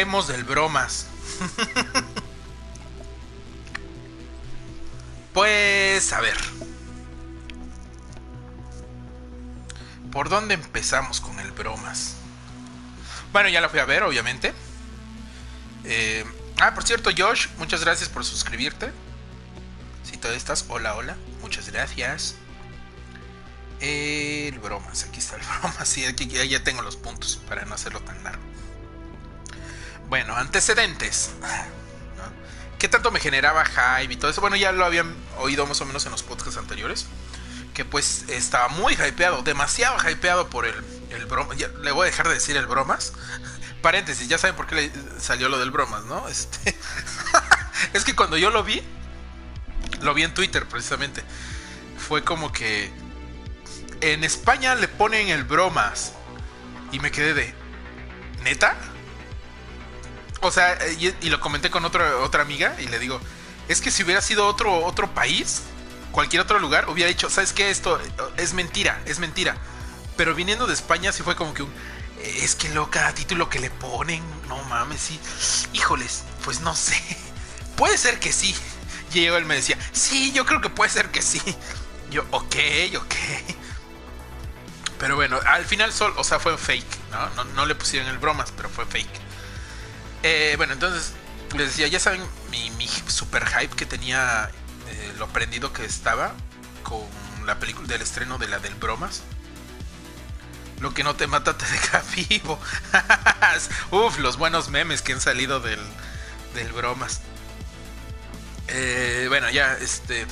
Hablemos del bromas. pues, a ver. ¿Por dónde empezamos con el bromas? Bueno, ya la fui a ver, obviamente. Eh, ah, por cierto, Josh, muchas gracias por suscribirte. Si todavía estás, hola, hola. Muchas gracias. El bromas, aquí está el bromas. Sí, aquí ya tengo los puntos para no hacerlo tan largo. Bueno, antecedentes. ¿Qué tanto me generaba hype y todo eso? Bueno, ya lo habían oído más o menos en los podcasts anteriores. Que pues estaba muy hypeado, demasiado hypeado por el, el bromas. le voy a dejar de decir el bromas. Paréntesis, ya saben por qué le salió lo del bromas, ¿no? Este, es que cuando yo lo vi, lo vi en Twitter precisamente. Fue como que en España le ponen el bromas. Y me quedé de, ¿neta? O sea, y, lo comenté con otra, otra amiga y le digo, es que si hubiera sido otro, otro país, cualquier otro lugar, hubiera dicho, ¿sabes qué? Esto es mentira, es mentira. Pero viniendo de España sí fue como que un... Es que lo, cada título que le ponen, no mames, sí. Híjoles, pues no sé. Puede ser que sí. Y él me decía, sí, yo creo que puede ser que sí. Yo, ok, ok. Pero bueno, al final, sol, o sea, fue fake. ¿no? No le pusieron el bromas, pero fue fake. Eh, bueno, entonces les decía, ya saben mi, super hype que tenía, eh, lo aprendido que estaba con la película del estreno de la del bromas. Lo que no te mata te deja vivo. Uf, los buenos memes que han salido del, del bromas. Eh, bueno, ya, este.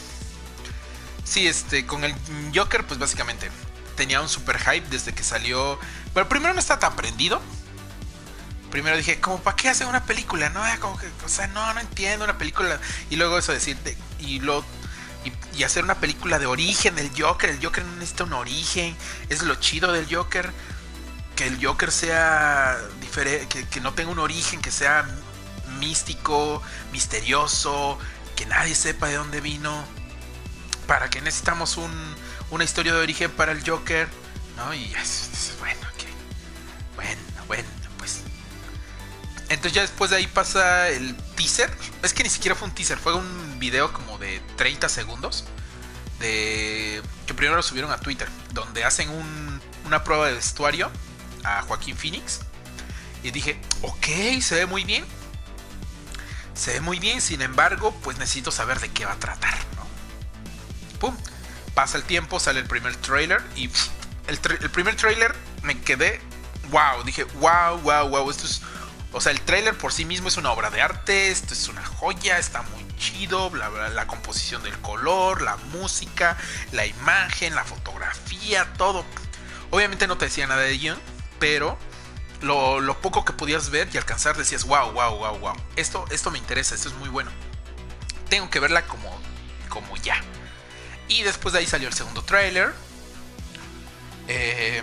Sí, este, con el Joker, pues básicamente tenía un super hype desde que salió. Pero primero no está tan prendido primero dije, como para qué hacer una película? No, como que, o sea, no, no entiendo una película. Y luego eso decirte, y lo y, hacer una película de origen del Joker. El Joker no necesita un origen. Es lo chido del Joker. Que el Joker sea diferente, que, no tenga un origen, que sea místico, misterioso, que nadie sepa de dónde vino. ¿Para que necesitamos un, una historia de origen para el Joker? ¿No? Y es, que bueno, Entonces ya después de ahí pasa el teaser. Es que ni siquiera fue un teaser, fue un video como de 30 segundos. De. Que primero lo subieron a Twitter. Donde hacen una prueba de vestuario a Joaquín Phoenix. Y dije, ok, se ve muy bien. Se ve muy bien, sin embargo, pues necesito saber de qué va a tratar. Pum. Pasa el tiempo, sale el primer trailer. Y el, el primer trailer me quedé. Wow, dije, wow, wow, wow. Esto es o sea, el trailer por sí mismo es una obra de arte, esto es una joya, está muy chido, bla, bla, la composición del color, la música, la imagen, la fotografía, todo. Obviamente no te decía nada de guion, pero lo, poco que podías ver y alcanzar decías, wow, wow, wow, wow. Esto, esto me interesa, esto es muy bueno. Tengo que verla como, como ya. Y después de ahí salió el segundo trailer. Eh,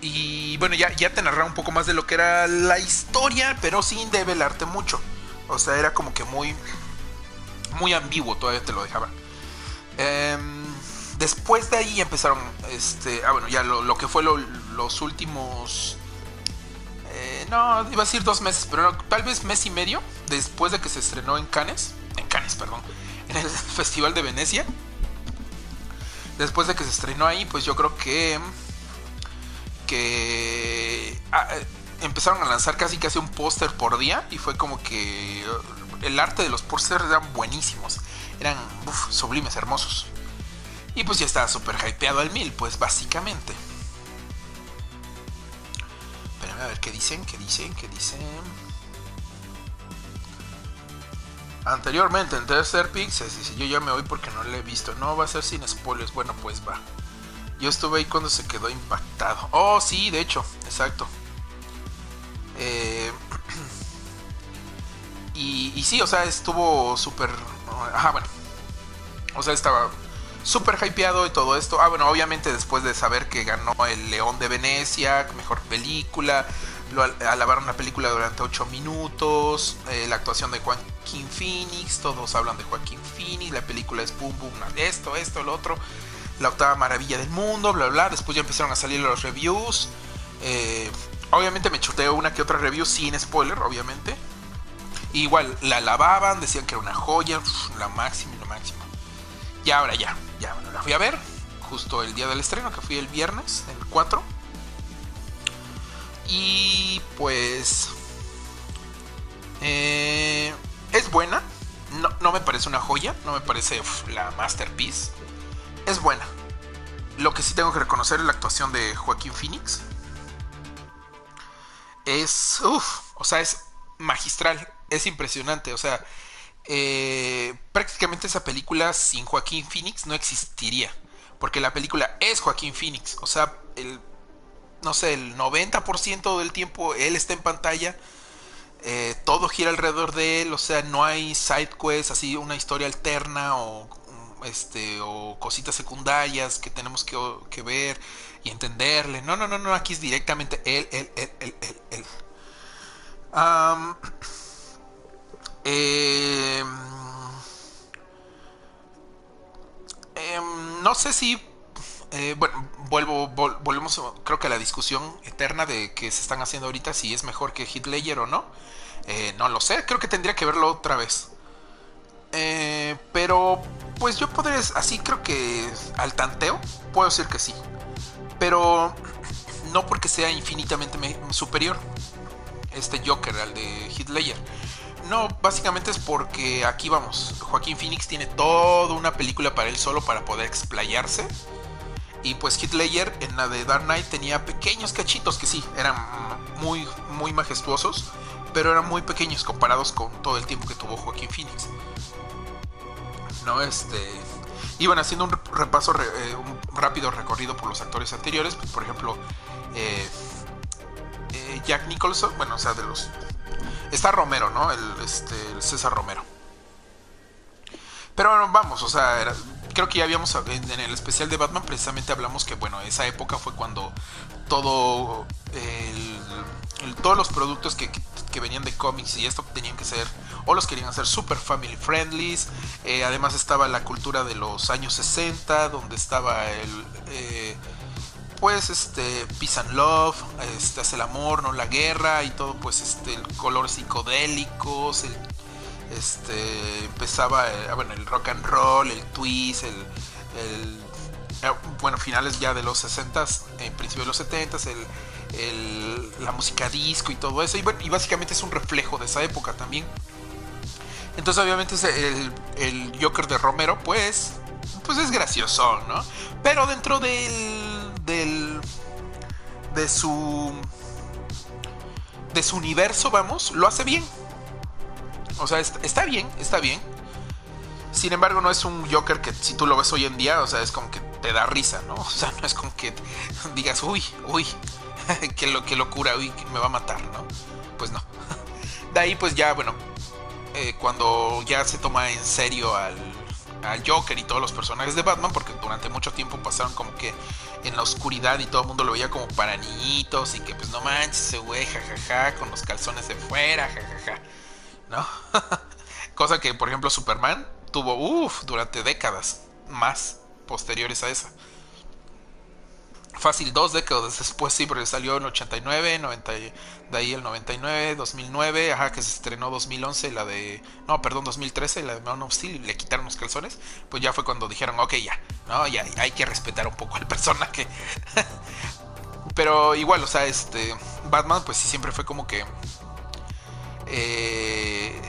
y bueno, ya, ya te narraba un poco más de lo que era la historia, pero sin develarte mucho. O sea, era como que muy, muy ambiguo, todavía te lo dejaba. Em, después de ahí empezaron, este, ah bueno, ya lo, que fue los últimos, eh, no, iba a decir dos meses, pero tal vez mes y medio después de que se estrenó en Cannes, en Cannes, perdón, en el Festival de Venecia. Después de que se estrenó ahí, pues yo creo que que ah, eh, empezaron a lanzar casi casi un póster por día y fue como que el arte de los pósters eran buenísimos, eran sublimes, hermosos. Y pues ya estaba súper hypeado al mil, pues básicamente. Espérame a ver qué dicen, qué dicen, qué dicen. Anteriormente en Tercer Pixels, dice yo ya me voy porque no lo he visto. No, va a ser sin spoilers. Bueno, pues va. Yo estuve ahí cuando se quedó impactado. Oh, sí, de hecho, exacto. Eh, y, sí, o sea, estuvo súper... Ajá, bueno. O sea, estaba súper hypeado y todo esto. Ah, bueno, obviamente después de saber que ganó el León de Venecia, mejor película, lo alabaron la película durante 8 minutos, eh, la actuación de Joaquín Phoenix, todos hablan de Joaquín Phoenix, la película es boom, boom, esto, esto, lo otro, la octava maravilla del mundo, bla, bla, después ya empezaron a salir los reviews, eh, obviamente me chuteo una que otra review sin spoiler, obviamente, igual la lavaban, decían que era una joya, la máxima y lo máximo, y ahora ya, ya, bueno, la fui a ver, justo el día del estreno, que fui el viernes, el 4, y pues eh, es buena. No, me parece una joya. No me parece la masterpiece. Es buena. Lo que sí tengo que reconocer es la actuación de Joaquín Phoenix. Es. Uf, o sea, es magistral. Es impresionante. O sea, eh, prácticamente esa película sin Joaquín Phoenix no existiría. Porque la película es Joaquín Phoenix. O sea, el. No sé, el 90% del tiempo él está en pantalla eh, todo gira alrededor de él, o sea, no hay side quests, así una historia alterna o este o cositas secundarias que tenemos que, ver y entenderle. No, no, no, no, aquí es directamente él, él, él, él, él, él. Em, em, no sé si eh, bueno, vuelvo, volvemos creo que a la discusión eterna de que se están haciendo ahorita si es mejor que Hitler o no. Eh, no lo sé, creo que tendría que verlo otra vez. Eh, pero, pues yo podría, así creo que al tanteo, puedo decir que sí. Pero no porque sea infinitamente superior este Joker al de Hitler. No, básicamente es porque aquí vamos, Joaquín Phoenix tiene toda una película para él solo para poder explayarse. Y pues Hitler en la de Dark Knight tenía pequeños cachitos que sí, eran muy, muy majestuosos pero eran muy pequeños comparados con todo el tiempo que tuvo Joaquín Phoenix. No, este. Iban haciendo un repaso, eh, un rápido recorrido por los actores anteriores. Pues, por ejemplo, eh, eh, Jack Nicholson, bueno, o sea, de los. Está Romero, ¿no? El, este, César Romero. Pero bueno, vamos, o sea, creo que ya habíamos en, el especial de Batman precisamente hablamos que bueno, esa época fue cuando todo todos los productos que, que venían de cómics y esto tenían que ser o los querían hacer super family friendly eh, además estaba la cultura de los años 60 donde estaba el eh, pues este peace and love este hace el amor no la guerra y todo pues este el color psicodélicos este empezaba eh, bueno el rock and roll el twist el, el bueno finales ya de los 60s en principio de los 70s el la música disco y todo eso. Y básicamente es un reflejo de esa época también. Entonces obviamente el, el Joker de Romero pues, pues es gracioso, ¿no? Pero dentro del, del de su de su universo, vamos, lo hace bien. O sea, está bien, está bien. Sin embargo, no es un Joker que si tú lo ves hoy en día, o sea, es como que te da risa, ¿no? O sea, no es como que digas, uy, uy, que, lo, que locura, uy, me va a matar, ¿no? Pues no. De ahí pues ya, bueno, eh, cuando ya se toma en serio al, al Joker y todos los personajes de Batman, porque durante mucho tiempo pasaron como que en la oscuridad y todo el mundo lo veía como para niñitos y que pues no manches ese güey, jajaja, con los calzones de fuera, jajaja, ¿no? Cosa que, por ejemplo, Superman tuvo, uff, durante décadas más posteriores a esa fácil dos décadas después, sí, porque salió en 89, 90, de ahí el 99, 2009, ajá, que se estrenó 2011, la de, no, perdón, 2013, la de Man of Steel, le quitaron los calzones, pues ya fue cuando dijeron, ok, ya, no, ya hay que respetar un poco al personaje. Pero igual, o sea, este, Batman, pues sí, siempre fue como que... Eh,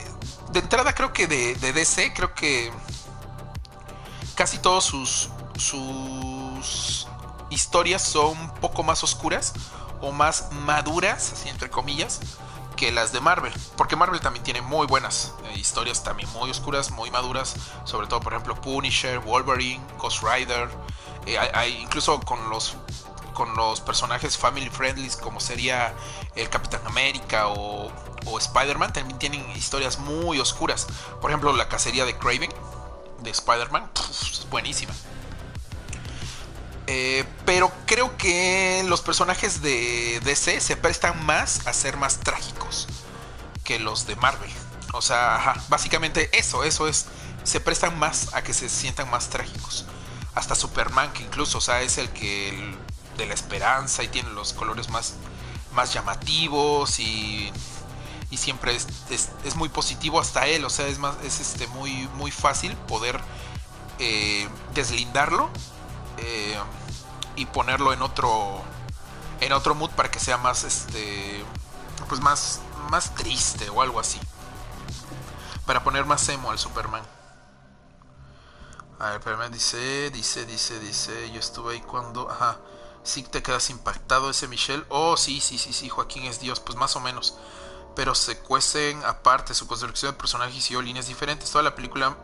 de entrada creo que de, de DC, creo que casi todos sus, sus historias son un poco más oscuras o más maduras, así entre comillas, que las de Marvel. Porque Marvel también tiene muy buenas eh, historias, también muy oscuras, muy maduras. Sobre todo, por ejemplo, Punisher, Wolverine, Ghost Rider. Eh, incluso con los, con los personajes family friendly, como sería el Capitán América o, o Spider-Man, también tienen historias muy oscuras. Por ejemplo, la cacería de Craven de Spider-Man es buenísima. Eh, pero creo que los personajes de DC se prestan más a ser más trágicos que los de Marvel. O sea, básicamente eso, eso es. Se prestan más a que se sientan más trágicos. Hasta Superman, que incluso, o sea, es el que de la esperanza y tiene los colores más, más llamativos y, y siempre es, es, muy positivo hasta él. O sea, es más, es este muy, muy fácil poder eh, deslindarlo eh, y ponerlo en otro en otro mood para que sea más este pues más más triste o algo así. Para poner más emo al Superman. A ver, espérame, dice, dice, dice, dice, yo estuve ahí cuando, ajá, sí te quedas impactado ese Michelle, oh, sí, sí, sí, sí, Joaquín es Dios, pues más o menos, pero se cuecen aparte, su construcción de personajes y líneas diferentes, toda la película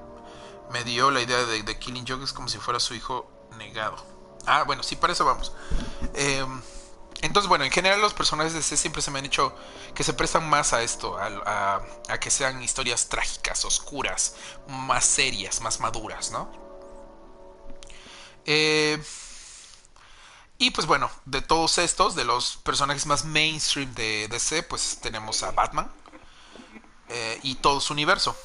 me dio la idea de, de Killing Joke es como si fuera su hijo negado. Ah, bueno, sí, para eso vamos. Em, entonces, bueno, en general los personajes de C siempre se me han hecho que se prestan más a esto, a, que sean historias trágicas, oscuras, más serias, más maduras, ¿no? Eh, y pues bueno, de todos estos, de los personajes más mainstream de DC, pues tenemos a Batman eh, y todo su universo.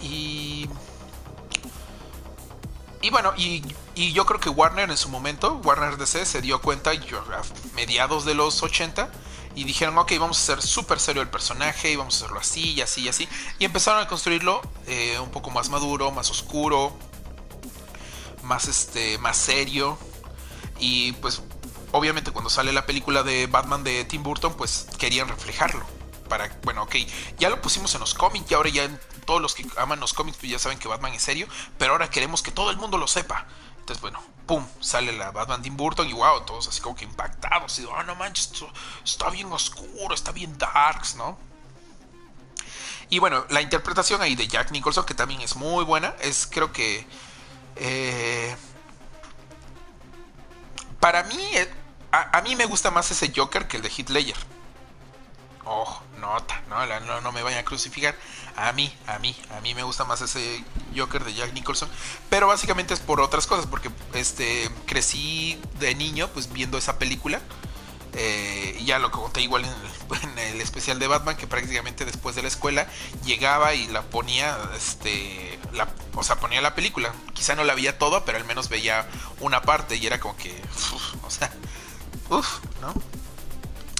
Y y bueno, y, yo creo que Warner en su momento, Warner DC, se dio cuenta a mediados de los 80 y dijeron, ok, vamos a hacer súper serio el personaje y vamos a hacerlo así y así y así. Y empezaron a construirlo eh, un poco más maduro, más oscuro, más, este, más serio. Y pues obviamente cuando sale la película de Batman de Tim Burton, pues querían reflejarlo. Para, bueno, ok, ya lo pusimos en los cómics y ahora ya todos los que aman los cómics pues ya saben que Batman es serio, pero ahora queremos que todo el mundo lo sepa. Entonces, bueno, pum, sale la Batman Tim Burton y wow, todos así como que impactados. Y oh, no manches, está bien oscuro, está bien darks, ¿no? Y bueno, la interpretación ahí de Jack Nicholson, que también es muy buena, es creo que... Eh, para mí, eh, a, mí me gusta más ese Joker que el de Heath Ledger. Oh, nota, no, no, no me vayan a crucificar. A mí, a mí, a mí me gusta más ese Joker de Jack Nicholson. Pero básicamente es por otras cosas, porque este crecí de niño pues viendo esa película. Eh, ya lo conté igual en el, especial de Batman, que prácticamente después de la escuela llegaba y la ponía, este, la, o sea, ponía la película. Quizá no la veía todo, pero al menos veía una parte y era como que, o sea, uff, ¿no?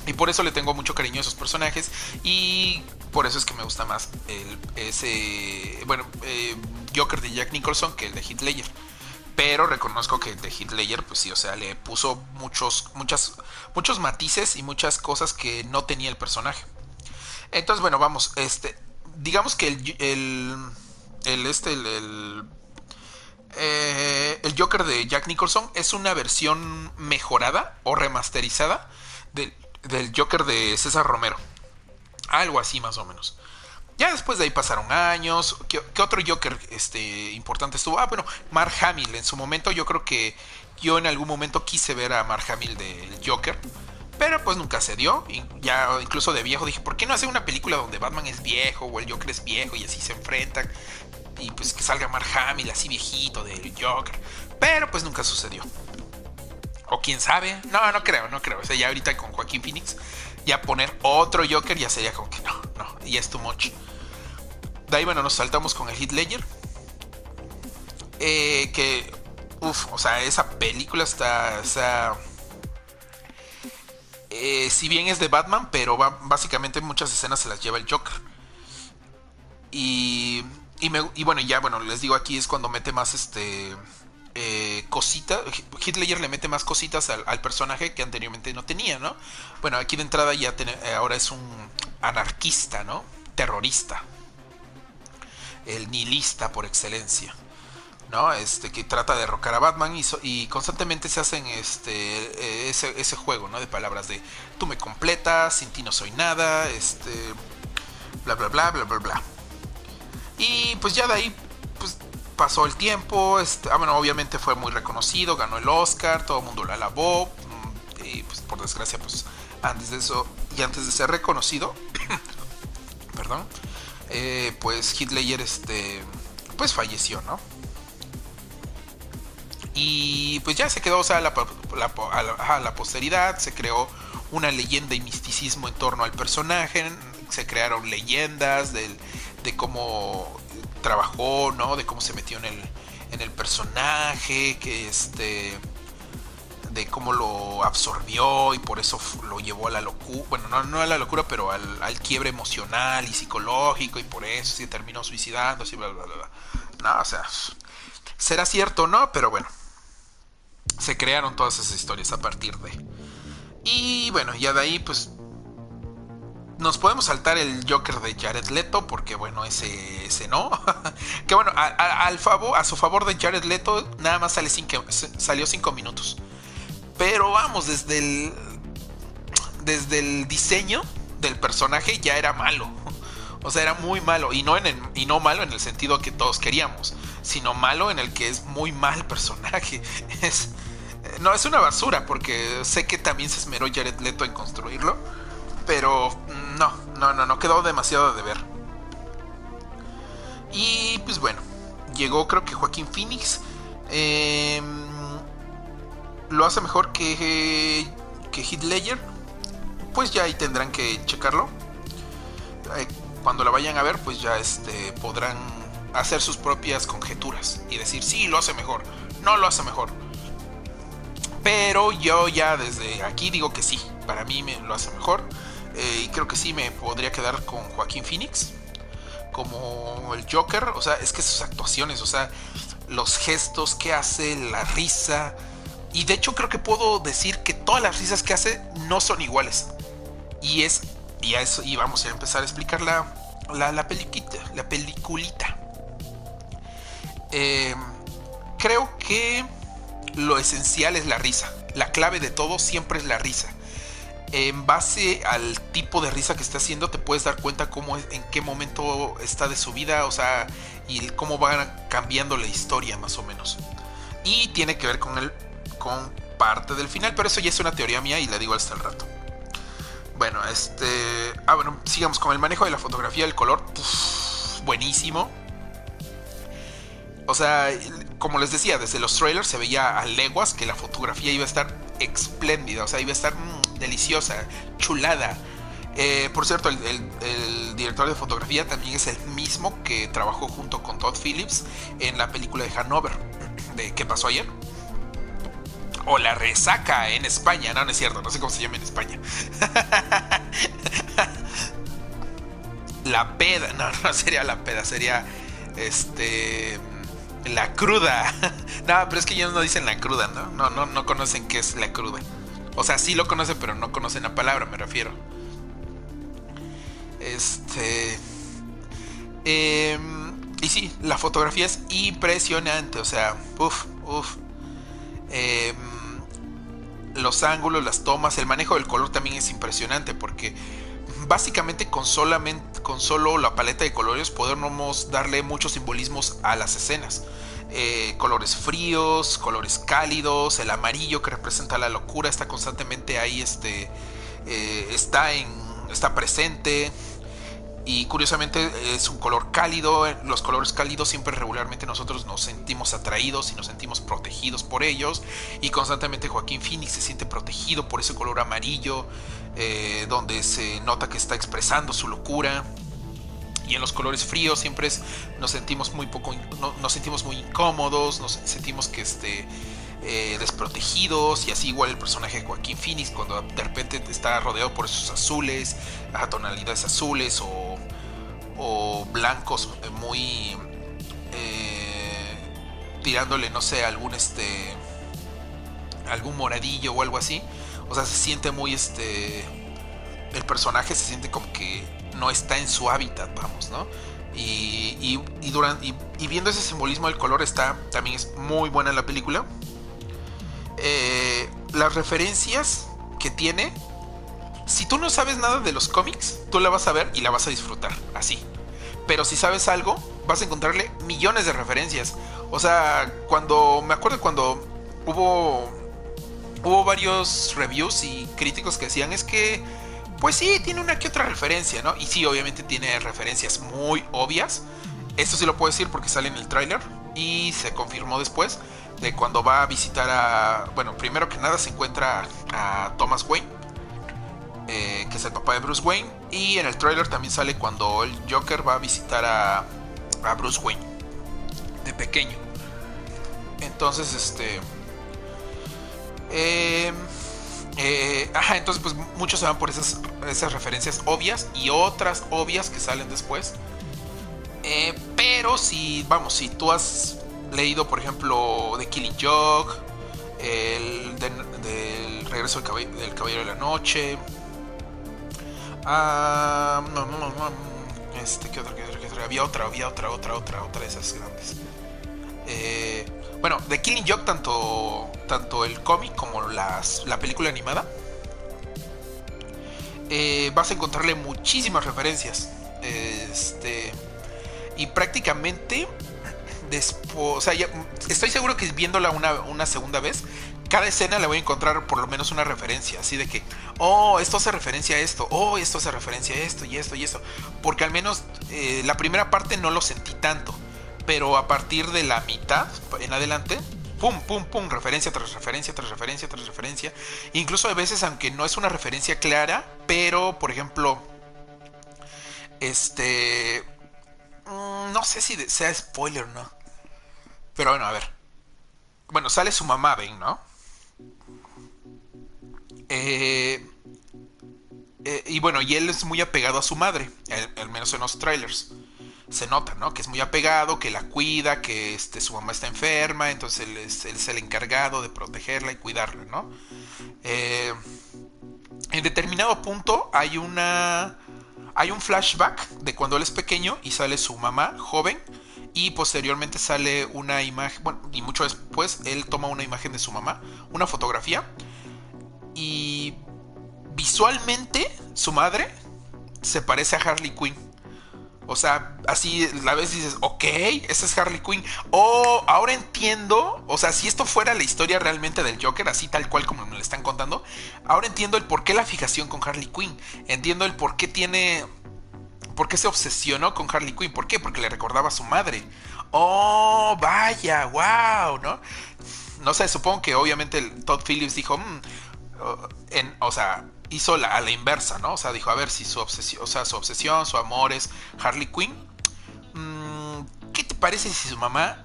Y por eso le tengo mucho cariño a esos personajes. Y por eso es que me gusta más el, ese. Bueno, eh, Joker de Jack Nicholson que el de Heath Ledger. Pero reconozco que el de Heath pues sí, o sea, le puso muchos, muchas, muchos matices y muchas cosas que no tenía el personaje. Entonces, bueno, vamos, este. Digamos que el. el, el este, el, el eh, el Joker de Jack Nicholson es una versión mejorada o remasterizada del, del Joker de César Romero. Algo así más o menos. Ya después de ahí pasaron años. ¿Qué, otro Joker este, importante estuvo? Ah, bueno, Mark Hamill. En su momento yo creo que yo en algún momento quise ver a Mark Hamill del Joker. Pero pues nunca se dio. Ya incluso de viejo dije, ¿por qué no hacer una película donde Batman es viejo o el Joker es viejo y así se enfrentan? Y pues que salga Mark Hamill así viejito del Joker. Pero pues nunca sucedió. O quién sabe. No, no creo, no creo. O sea, ya ahorita con Joaquín Phoenix, ya poner otro Joker ya sería como que no, no, ya es too much. De ahí, bueno, nos saltamos con el Hit Ledger. Eh, que, uff, o sea, esa película está, o sea, eh, si bien es de Batman, pero va, básicamente muchas escenas se las lleva el Joker. Y, y, me, y bueno, ya, bueno, les digo aquí es cuando mete más este eh, cositas. Hitler le mete más cositas al, personaje que anteriormente no tenía, ¿no? Bueno, aquí de entrada ya eh, ahora es un anarquista, ¿no? Terrorista. El nihilista por excelencia. ¿no? Este, que trata de derrocar a Batman y, constantemente se hacen este, eh, ese, ese, juego, ¿no? De palabras de tú me completas, sin ti no soy nada, este, bla, bla, bla, bla, bla, bla. Y pues ya de ahí pasó el tiempo, ah, bueno, obviamente fue muy reconocido, ganó el Oscar, todo el mundo lo alabó, mm, y pues por desgracia, pues antes de eso, y antes de ser reconocido, perdón, eh, pues Hitler este, pues falleció, ¿no? Y pues ya se quedó, o sea, la, la, la posteridad, se creó una leyenda y misticismo en torno al personaje, se crearon leyendas de cómo trabajó, ¿no? De cómo se metió en el, en el personaje, que este de cómo lo absorbió y por eso lo llevó a la locura, bueno, no, no a la locura, pero al, al, quiebre emocional y psicológico y por eso se terminó suicidando, así, bla, bla, bla. No, o sea, será cierto, ¿no? Pero bueno, se crearon todas esas historias a partir de... Y bueno, ya de ahí pues nos podemos saltar el Joker de Jared Leto, porque bueno, ese, ese no. que bueno, a, al favor, a su favor de Jared Leto, nada más sale cinco, salió 5 minutos. Pero vamos, desde el. Desde el diseño del personaje ya era malo. O sea, era muy malo. Y no, en el, y no malo en el sentido que todos queríamos. Sino malo en el que es muy mal personaje. Es. No, es una basura. Porque sé que también se esmeró Jared Leto en construirlo pero no, no, no, no quedó demasiado de ver. Y pues bueno, llegó creo que Joaquín Phoenix. Eh, lo hace mejor que, que Heath Ledger. Pues ya ahí tendrán que checarlo. Eh, cuando la vayan a ver, pues ya este, podrán hacer sus propias conjeturas y decir, sí, lo hace mejor, no lo hace mejor. Pero yo ya desde aquí digo que sí, para mí me lo hace mejor. Eh, y creo que sí me podría quedar con Joaquín Phoenix. Como el Joker. O sea, es que sus actuaciones, o sea, los gestos que hace, la risa. Y de hecho creo que puedo decir que todas las risas que hace no son iguales. Y es. Y vamos a empezar a explicar la, la, la peliculita. La peliculita. Eh, creo que lo esencial es la risa. La clave de todo siempre es la risa en base al tipo de risa que está haciendo, te puedes dar cuenta cómo en qué momento está de su vida, o sea, y cómo va cambiando la historia más o menos. Y tiene que ver con el con parte del final, pero eso ya es una teoría mía y la digo hasta el rato. Bueno, este, ah bueno, sigamos con el manejo de la fotografía, el color, buenísimo. O sea, como les decía, desde los trailers se veía a leguas que la fotografía iba a estar espléndida, o sea, iba a estar deliciosa, chulada. Eh, por cierto, el, director de fotografía también es el mismo que trabajó junto con Todd Phillips en la película de Hanover, de ¿Qué pasó ayer? O La Resaca en España, no, no es cierto, no sé cómo se llama en España. la peda, no, no sería la peda, sería este la cruda. no, pero es que ellos no dicen la cruda, ¿no? No, no, no conocen qué es la cruda. O sea, sí lo conocen, pero no conocen la palabra, me refiero. Este. Em, y sí, la fotografía es impresionante. O sea, uff, uff. Em, los ángulos, las tomas, el manejo del color también es impresionante porque básicamente con, solamente, con solo la paleta de colores podemos darle muchos simbolismos a las escenas. Eh, colores fríos, colores cálidos, el amarillo que representa la locura está constantemente ahí, este, eh, está, en, está presente. Y curiosamente es un color cálido. Los colores cálidos siempre regularmente nosotros nos sentimos atraídos y nos sentimos protegidos por ellos. Y constantemente Joaquín Phoenix se siente protegido por ese color amarillo. Eh, donde se nota que está expresando su locura. Y en los colores fríos siempre nos sentimos muy poco, nos sentimos muy incómodos, nos sentimos que este, eh, desprotegidos y así igual el personaje de Joaquín Phoenix cuando de repente está rodeado por esos azules, a tonalidades azules o, o blancos eh, muy tirándole no sé algún este algún moradillo o algo así o sea, se siente muy este. El personaje se siente como que no está en su hábitat, vamos, ¿no? Y, y, y, viendo ese simbolismo del color está también es muy buena la película. Eh, las referencias que tiene, si tú no sabes nada de los cómics, tú la vas a ver y la vas a disfrutar, así. Pero si sabes algo, vas a encontrarle millones de referencias. O sea, cuando me acuerdo cuando hubo hubo varios reviews y críticos que decían es que, pues sí, tiene una que otra referencia, ¿no? Y sí, obviamente tiene referencias muy obvias. Esto sí lo puedo decir porque sale en el tráiler y se confirmó después de cuando va a visitar a, bueno, primero que nada se encuentra a Thomas Wayne eh, que es el papá de Bruce Wayne. Y en el trailer también sale cuando el Joker va a visitar a, a Bruce Wayne de pequeño. Entonces, este. Eh, eh, ajá, entonces pues muchos se van por esas, esas referencias obvias y otras obvias que salen después. Eh, pero si, vamos, si tú has leído, por ejemplo, The Killing Joke, el del regreso del caballero, de la noche, ah, este, ¿qué otra, qué otra, qué otra? Había otra, había otra, otra, otra, otra de esas grandes. Eh, bueno, The Killing Joke, tanto, tanto el cómic como las, la película animada, eh, vas a encontrarle muchísimas referencias. Este, y prácticamente después, o sea, estoy seguro que viéndola una, una segunda vez, cada escena le voy a encontrar por lo menos una referencia, así de que, oh, esto hace referencia a esto, oh, esto hace referencia a esto y esto y esto, porque al menos eh, la primera parte no lo sentí tanto, pero a partir de la mitad en adelante, pum, pum, pum, referencia tras referencia, tras referencia, tras referencia, incluso a veces, aunque no es una referencia clara, pero, por ejemplo, este, mm, no sé si sea spoiler o no, pero bueno, a ver. Bueno, sale su mamá, ven, ¿no? Eh, eh, y bueno, y él es muy apegado a su madre, al, menos en los trailers. Se nota, ¿no? Que es muy apegado, que la cuida, que este, su mamá está enferma, entonces él es, el encargado de protegerla y cuidarla, ¿no? Eh, en determinado punto hay una... Hay un flashback de cuando él es pequeño y sale su mamá joven y posteriormente sale una imagen, bueno, y mucho después él toma una imagen de su mamá, una fotografía y visualmente su madre se parece a Harley Quinn. O sea, así la vez dices, ok, esa es Harley Quinn. O ahora entiendo, o sea, si esto fuera la historia realmente del Joker, así tal cual como me lo están contando, ahora entiendo el por qué la fijación con Harley Quinn. Entiendo el por qué tiene ¿Por qué se obsesionó con Harley Quinn? ¿Por qué? Porque le recordaba a su madre. Oh, vaya, wow, ¿no? No sé, supongo que obviamente Todd Phillips dijo, mm, en, o sea, hizo a la inversa, ¿no? O sea, dijo, a ver si su obsesión, o sea, su obsesión, su amor es Harley Quinn. Mm, ¿Qué te parece si su mamá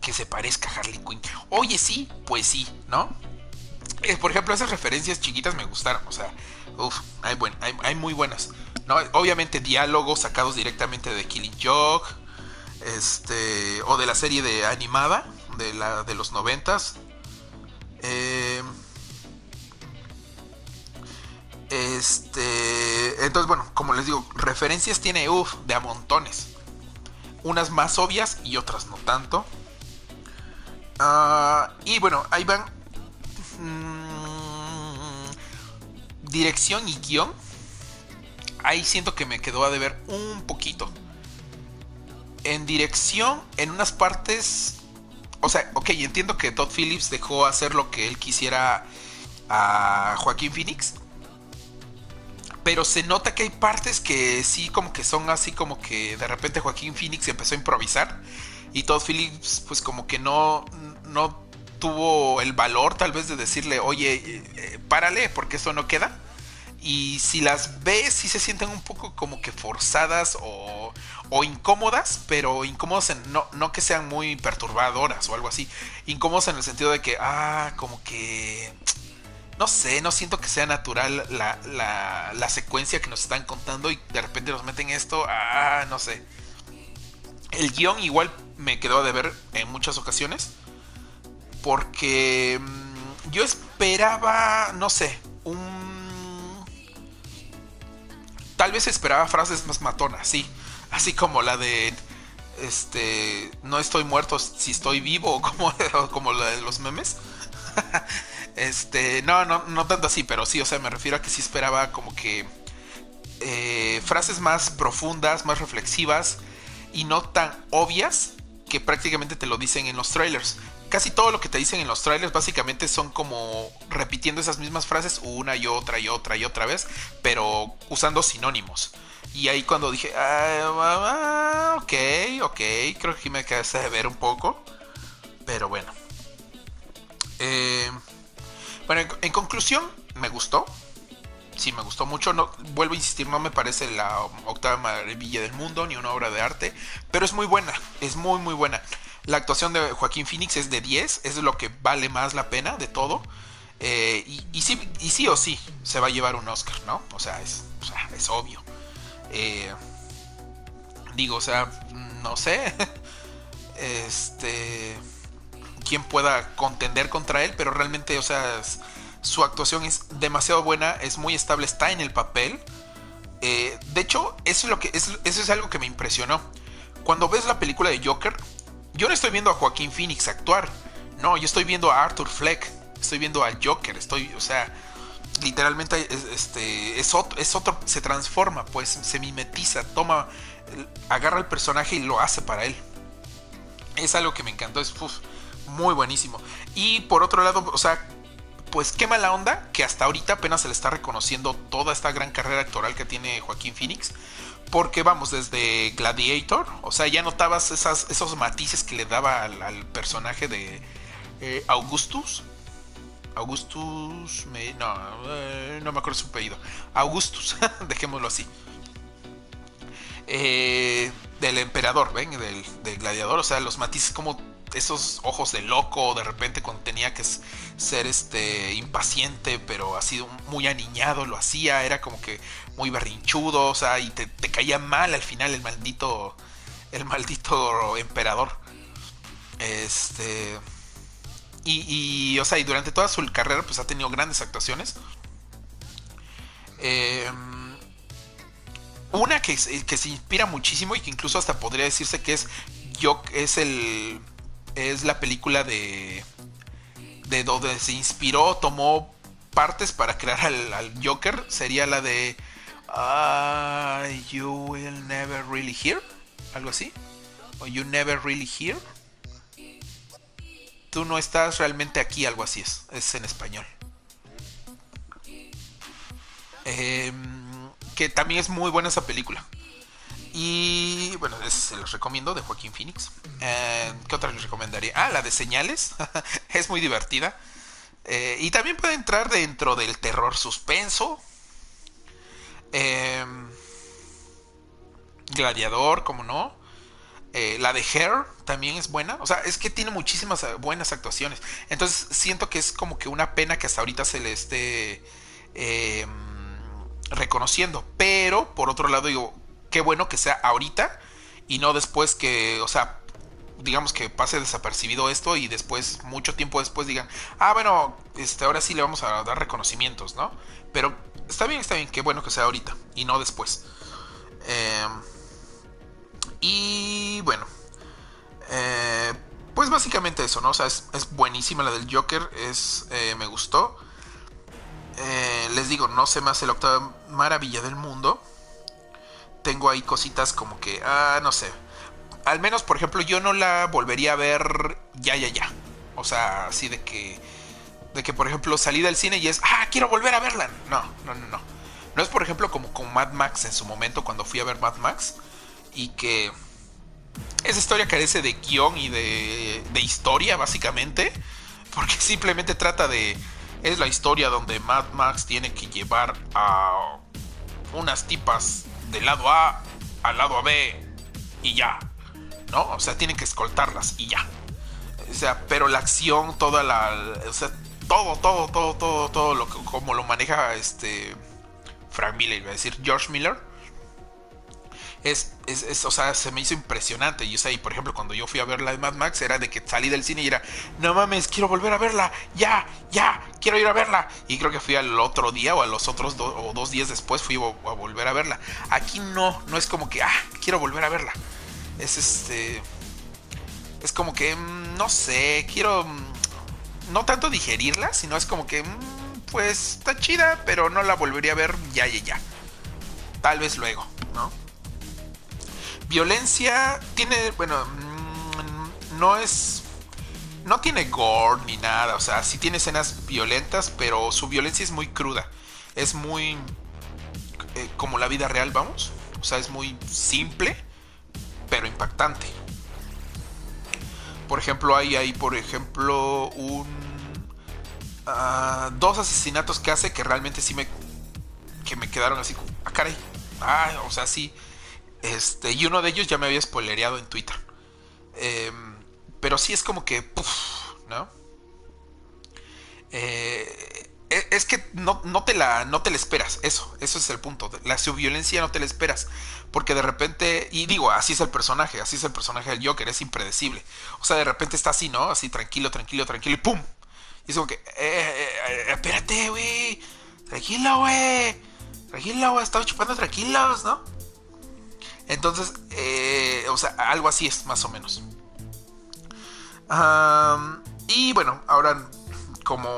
que se parezca a Harley Quinn? Oye, sí, pues sí, ¿no? Eh, por ejemplo, esas referencias chiquitas me gustaron, o sea, uff, hay, hay, hay muy buenas. Obviamente diálogos sacados directamente de Killing Joke, este, o de la serie de animada de, la, de los noventas. Eh, este, entonces bueno, como les digo, referencias tiene uff de a montones. Unas más obvias y otras no tanto. Ah, y bueno, ahí van. Mm, dirección y guion ahí siento que me quedó a deber un poquito. En dirección, en unas partes. O sea, ok, entiendo que Todd Phillips dejó hacer lo que él quisiera a Joaquín Phoenix. Pero se nota que hay partes que sí, como que son así, como que de repente Joaquín Phoenix empezó a improvisar. Y Todd Phillips, pues como que no, no tuvo el valor tal vez de decirle, oye, eh, párale, porque eso no queda. Y si las ves, sí se sienten un poco como que forzadas o, o incómodas, pero incómodas en, no, no que sean muy perturbadoras o algo así. Incómodas en el sentido de que, ah, como que no sé, no siento que sea natural la, la, la, secuencia que nos están contando y de repente nos meten esto, ah, no sé. El guion igual me quedó de ver en muchas ocasiones porque mm, yo esperaba, no sé, un tal vez esperaba frases más matonas, sí. Así como la de este no estoy muerto si estoy vivo como, como la de los memes. este, no, no, no tanto así, pero sí, o sea, me refiero a que sí esperaba como que eh, frases más profundas, más reflexivas y no tan obvias que prácticamente te lo dicen en los trailers casi todo lo que te dicen en los trailers básicamente son como repitiendo esas mismas frases una y otra y otra y otra vez, pero usando sinónimos. Y ahí cuando dije, ah, ok, ok, creo que me quedé de ver un poco. Pero bueno. Eh, bueno, en, conclusión, me gustó. sí me gustó mucho. No, vuelvo a insistir, no me parece la octava maravilla del mundo ni una obra de arte, pero es muy buena, es muy muy buena. La actuación de Joaquín Phoenix es de 10, es lo que vale más la pena de todo. Eh, y, sí, y sí o sí se va a llevar un Oscar, ¿no? O sea, es, es obvio. Eh, digo, o sea, no sé. Este. Quién pueda contender contra él, pero realmente, o sea, su actuación es demasiado buena, es muy estable, está en el papel. Eh, de hecho, eso es, algo que me impresionó. Cuando ves la película de Joker, yo no estoy viendo a Joaquín Phoenix actuar. No, yo estoy viendo a Arthur Fleck. Estoy viendo al Joker. Estoy, o sea, literalmente este, es, otro, se transforma, pues se mimetiza, toma, agarra el personaje y lo hace para él. Es algo que me encantó, es muy buenísimo. Y por otro lado, o sea, pues qué mala onda que hasta ahorita apenas se le está reconociendo toda esta gran carrera actoral que tiene Joaquín Phoenix. Porque vamos, desde Gladiator, o sea, ya notabas esas, esos matices que le daba al, personaje de eh, Augustus. Augustus, no, eh, no me acuerdo su apellido. Augustus, dejémoslo así. Eh, del emperador, ¿ven? Del, del, gladiador, o sea, los matices como esos ojos de loco, de repente cuando tenía que ser este impaciente, pero así muy aniñado lo hacía, era como que muy berrinchudo, o sea, y te, caía mal al final el maldito el maldito emperador. Este y, o sea, y durante toda su carrera pues ha tenido grandes actuaciones. Em, una que, que se inspira muchísimo y que incluso hasta podría decirse que es yo es el es la película de. de donde se inspiró, tomó partes para crear al, Joker. Sería la de. you will never really hear. Algo así. O You never really hear. Tú no estás realmente aquí, algo así es. Es en español. Em, que también es muy buena esa película. Y bueno, se los recomiendo de Joaquín Phoenix. Eh, ¿Qué otra les recomendaría? Ah, la de señales. es muy divertida. Eh, y también puede entrar dentro del terror suspenso. Em, gladiador, como no. Eh, la de Hair también es buena. O sea, es que tiene muchísimas buenas actuaciones. Entonces siento que es como que una pena que hasta ahorita se le esté em, reconociendo. Pero por otro lado digo, qué bueno que sea ahorita y no después que, o sea, digamos que pase desapercibido esto y después, mucho tiempo después digan, ah, bueno, este, ahora sí le vamos a dar reconocimientos, ¿no? Pero está bien, está bien, qué bueno que sea ahorita y no después. Em, y bueno, eh, pues básicamente eso, ¿no? O sea, es, buenísima la del Joker, es, eh, me gustó. Eh, les digo, no se me hace la octava maravilla del mundo tengo ahí cositas como que, ah, no sé. Al menos, por ejemplo, yo no la volvería a ver ya, ya, ya. O sea, así de que, de que, por ejemplo, salí del cine y es, ah, quiero volver a verla. No, no, no, no. No es, por ejemplo, como con Mad Max en su momento cuando fui a ver Mad Max. Y que esa historia carece de guion y de, de historia, básicamente. Porque simplemente trata de... Es la historia donde Mad Max tiene que llevar a unas tipas del lado A al lado B y ya. ¿No? O sea, tienen que escoltarlas y ya. O sea, pero la acción, toda la. O sea, todo, todo, todo, todo, todo lo como lo maneja este. Frank Miller, iba a decir George Miller es, es, o sea, se me hizo impresionante. Y, o sea, y por ejemplo, cuando yo fui a ver la de Mad Max, era de que salí del cine y era, no mames, quiero volver a verla, ya, ya, quiero ir a verla. Y creo que fui al otro día o a los otros o dos días después fui a, volver a verla. Aquí no, no es como que, ah, quiero volver a verla. Es este. Es como que, mm, no sé, quiero. Mm, no tanto digerirla, sino es como que, mm, pues está chida, pero no la volvería a ver ya, ya, ya. Tal vez luego, ¿no? Violencia tiene, bueno, mm, no es... No tiene gore ni nada, o sea, sí tiene escenas violentas, pero su violencia es muy cruda. Es muy... Eh, como la vida real, vamos. O sea, es muy simple, pero impactante. Por ejemplo, hay ahí, por ejemplo, un... Ah, dos asesinatos que hace que realmente sí me que me quedaron así ah, caray. Ah, o sea, sí. Este, y uno de ellos ya me había spoilereado en Twitter. Em, pero sí es como que, ¿no? Eh, e, es que no, no, te la, no te esperas, eso, eso es el punto. La subviolencia no te la esperas. Porque de repente, y digo, así es el personaje, así es el personaje del Joker, es impredecible. O sea, de repente está así, ¿no? Así tranquilo, tranquilo, tranquilo, y ¡pum! Y es como que, eh, eh, eh espérate, güey, tranquilo, güey, tranquilo, güey, estaba chupando tranquilos, ¿no? Entonces, eh, o sea, algo así es, más o menos. y bueno, ahora como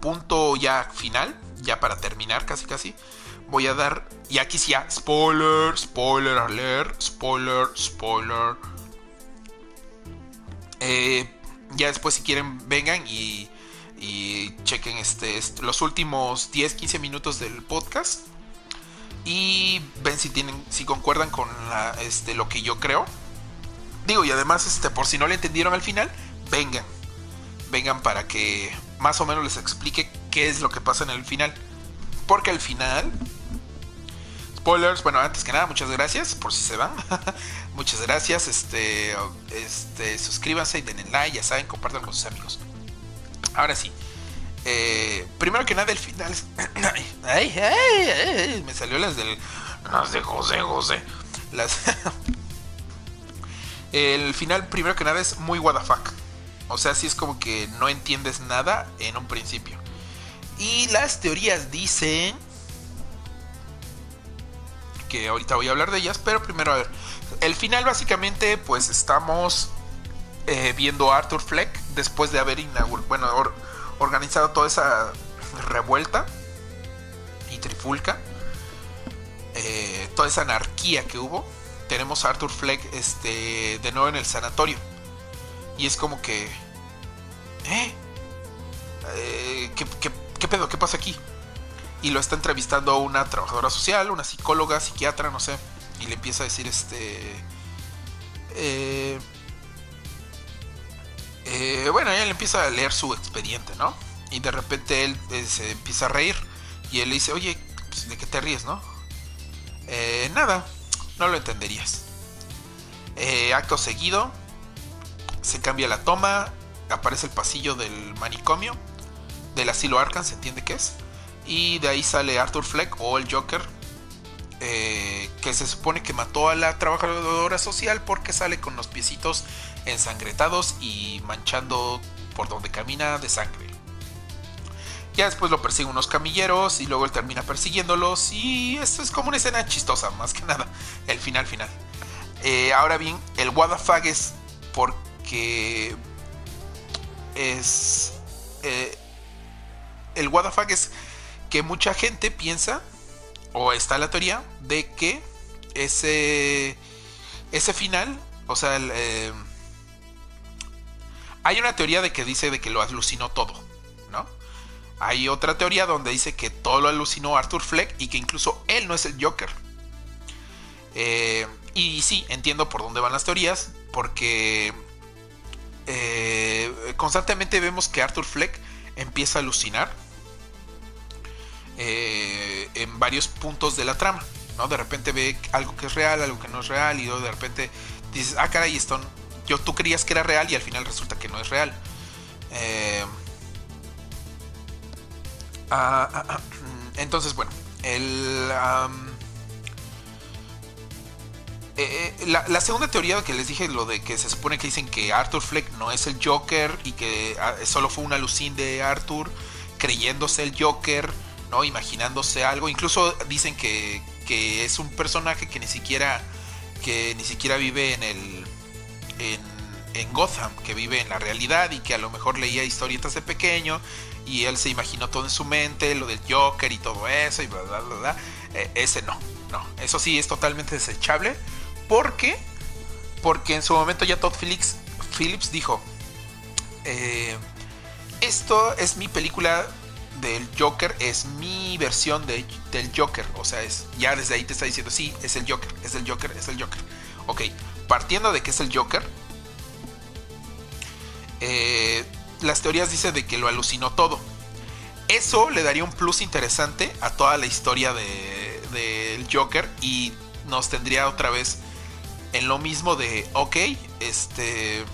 punto ya final, ya para terminar casi casi, voy a dar, y aquí sí ya, spoiler, spoiler alert, spoiler, spoiler. Eh, ya después si quieren vengan y, y chequen este, los últimos 10, 15 minutos del podcast y ven si tienen si concuerdan con este, lo que yo creo. Digo, y además este por si no le entendieron al final, vengan. Vengan para que más o menos les explique qué es lo que pasa en el final. Porque al final spoilers, bueno, antes que nada, muchas gracias por si se van. muchas gracias. Este, este, suscríbanse y denle like, ya saben, compartan con sus amigos. Ahora sí, eh, primero que nada, el final. ay, ay, me salió las del. Las de José José. Las. el final, primero que nada, es muy WTF. O sea, sí es como que no entiendes nada en un principio. Y las teorías dicen. Que ahorita voy a hablar de ellas, pero primero a ver. El final, básicamente, pues estamos eh, viendo a Arthur Fleck después de haber inaugurado. Bueno, organizado toda esa revuelta y trifulca, eh, toda esa anarquía que hubo, tenemos a Arthur Fleck este, de nuevo en el sanatorio. Y es como que... ¿Eh? eh ¿qué, pedo? ¿Qué pasa aquí? Y lo está entrevistando una trabajadora social, una psicóloga, psiquiatra, no sé. Y le empieza a decir este... Eh, eh, bueno, le empieza a leer su expediente, ¿no? Y de repente él eh, se empieza a reír. Y él le dice, oye, pues, ¿de qué te ríes, no? Eh, nada, no lo entenderías. acto seguido, se cambia la toma, aparece el pasillo del manicomio, del asilo Arkham, se entiende que es. Y de ahí sale Arthur Fleck o el Joker, que se supone que mató a la trabajadora social porque sale con los piecitos ensangretados y manchando por donde camina de sangre. Ya después lo persiguen unos camilleros y luego él termina persiguiéndolos y esto es como una escena chistosa, más que nada, el final final. Eh, ahora bien, el WTF es porque es... Eh, el WTF es que mucha gente piensa, o está la teoría, de que ese, ese final, o sea, el... Eh, hay una teoría de que dice de que lo alucinó todo, ¿no? Hay otra teoría donde dice que todo lo alucinó Arthur Fleck y que incluso él no es el Joker. Eh, y sí, entiendo por dónde van las teorías, porque eh, constantemente vemos que Arthur Fleck empieza a alucinar eh, en varios puntos de la trama. ¿no? De repente ve algo que es real, algo que no es real, y de repente dices, ah, caray, esto yo, tú creías que era real y al final resulta que no es real. Eh, ah, ah, ah, entonces, bueno, el, eh, eh, la, segunda teoría que les dije, lo de que se supone que dicen que Arthur Fleck no es el Joker y que solo fue una alucin de Arthur creyéndose el Joker, ¿no? Imaginándose algo. Incluso dicen que, que es un personaje que ni siquiera que ni siquiera vive en el en, Gotham, que vive en la realidad y que a lo mejor leía historietas de pequeño y él se imaginó todo en su mente, lo del Joker y todo eso y bla, bla, bla. Eh, ese no, no, eso sí es totalmente desechable. ¿Por qué? Porque en su momento ya Todd Phillips, Phillips dijo, eh, esto es mi película del Joker, es mi versión de, del Joker, o sea, es ya desde ahí te está diciendo, sí, es el Joker, es el Joker, es el Joker. Ok, partiendo de que es el Joker, eh, las teorías dicen de que lo alucinó todo. eso le daría un plus interesante a toda la historia del de, Joker y nos tendría otra vez en lo mismo de, ok, este...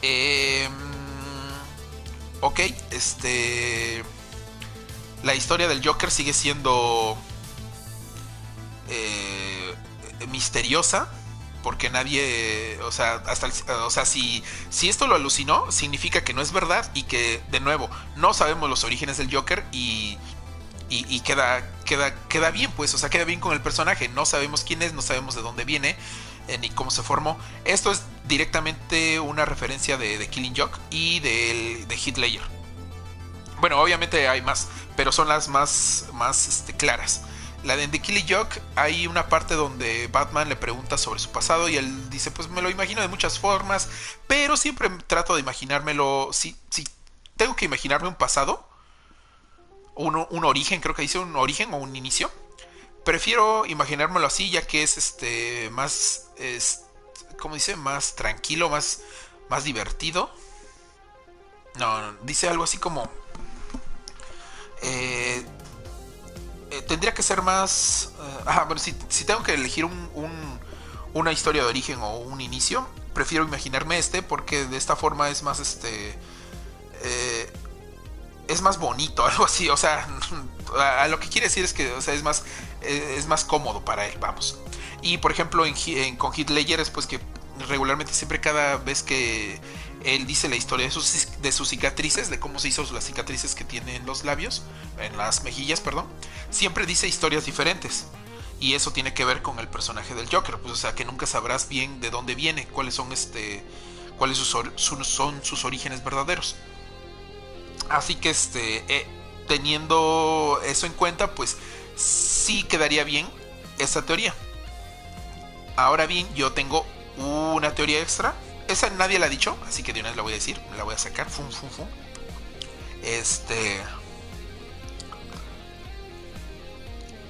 Eh, ok, este... La historia del Joker sigue siendo eh, misteriosa porque nadie, o sea, hasta o sea, si, si esto lo alucinó, significa que no es verdad y que, de nuevo, no sabemos los orígenes del Joker y, y, queda, queda, queda bien, pues, o sea, queda bien con el personaje. No sabemos quién es, no sabemos de dónde viene eh, ni cómo se formó. Esto es directamente una referencia de, Killing Joke y de, de Hitler. Bueno, obviamente hay más, pero son las más, más este, claras. La de The Killing Joke hay una parte donde Batman le pregunta sobre su pasado y él dice, pues me lo imagino de muchas formas, pero siempre trato de imaginármelo, si, si tengo que imaginarme un pasado, un, un origen, creo que dice un origen o un inicio, prefiero imaginármelo así ya que es este más, es, ¿cómo dice? Más tranquilo, más, más divertido. No, dice algo así como... Eh, eh, tendría que ser más... ah, bueno, si, tengo que elegir un, una historia de origen o un inicio, prefiero imaginarme este porque de esta forma es más este... Eh, es más bonito, algo así, o sea, a, lo que quiere decir es que o sea, es, más, es más cómodo para él, vamos. Y por ejemplo, en, con Hitler es pues que regularmente siempre cada vez que él dice la historia de sus, de sus cicatrices, de cómo se hizo las cicatrices que tiene en los labios, en las mejillas, perdón, siempre dice historias diferentes. Y eso tiene que ver con el personaje del Joker, pues o sea que nunca sabrás bien de dónde viene, cuáles son este cuáles son sus orígenes verdaderos. Así que este eh, teniendo eso en cuenta, pues sí quedaría bien esa teoría. Ahora bien, yo tengo una teoría extra. Esa nadie la ha dicho, así que de una vez la voy a decir, la voy a sacar. Fum, fum, fum. Este.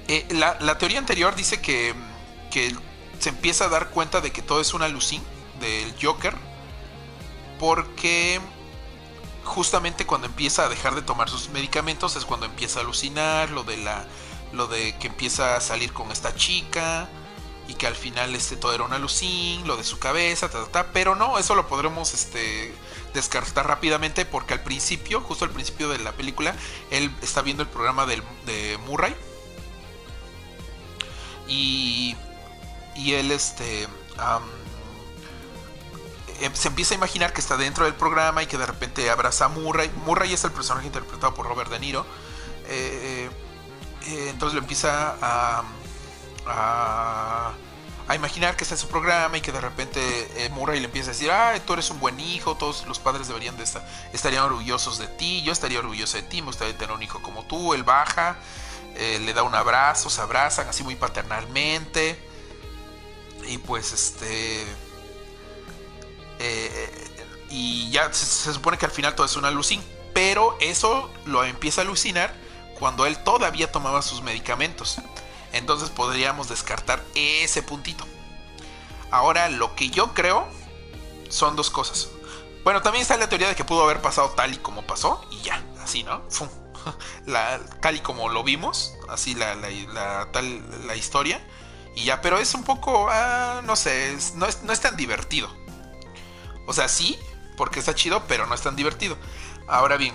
Eh, la, teoría anterior dice que, que se empieza a dar cuenta de que todo es una alucin del Joker. Porque justamente cuando empieza a dejar de tomar sus medicamentos es cuando empieza a alucinar, lo de la lo de que empieza a salir con esta chica, y que al final este todo era una alucin, lo de su cabeza, pero no, eso lo podremos este descartar rápidamente porque al principio, justo al principio de la película, él está viendo el programa de Murray y y él este em, se empieza a imaginar que está dentro del programa y que de repente abraza a Murray. Murray es el personaje interpretado por Robert De Niro. Eh, eh, entonces lo empieza a a, imaginar que está en su programa y que de repente eh, Murray le empieza a decir, ah, tú eres un buen hijo, todos los padres deberían de estar, estarían orgullosos de ti, yo estaría orgulloso de ti, me gustaría tener un hijo como tú, él baja, eh, le da un abrazo, se abrazan así muy paternalmente y pues este... Eh, y ya se, se, supone que al final todo es una alucin, pero eso lo empieza a alucinar cuando él todavía tomaba sus medicamentos. Entonces podríamos descartar ese puntito. Ahora, lo que yo creo son dos cosas. Bueno, también está la teoría de que pudo haber pasado tal y como pasó y ya, así, ¿no? La, tal y como lo vimos, así la, la, tal, la historia y ya, pero es un poco, ah, no sé, no, es, no es tan divertido. O sea, sí, porque está chido, pero no es tan divertido. Ahora bien,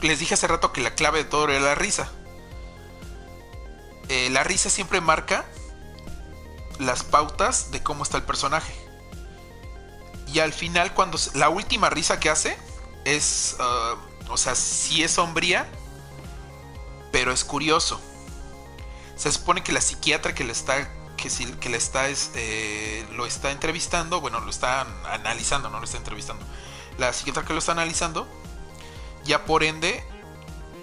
les dije hace rato que la clave de todo era la risa. Eh, la risa siempre marca las pautas de cómo está el personaje. Y al final, cuando la última risa que hace es, uh, o sea, sí es sombría, pero es curioso. Se supone que la psiquiatra que le está, que, le está, este, lo está entrevistando, bueno, lo está analizando, no lo está entrevistando. La psiquiatra que lo está analizando, ya por ende